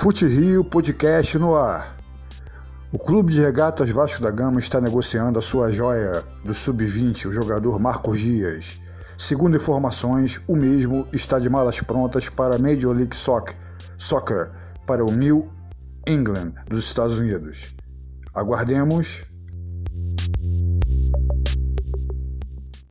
Fute Rio Podcast no ar. O Clube de Regatas Vasco da Gama está negociando a sua joia do Sub-20, o jogador Marcos Dias. Segundo informações, o mesmo está de malas prontas para a Major League Soccer, Soccer para o New England dos Estados Unidos. Aguardemos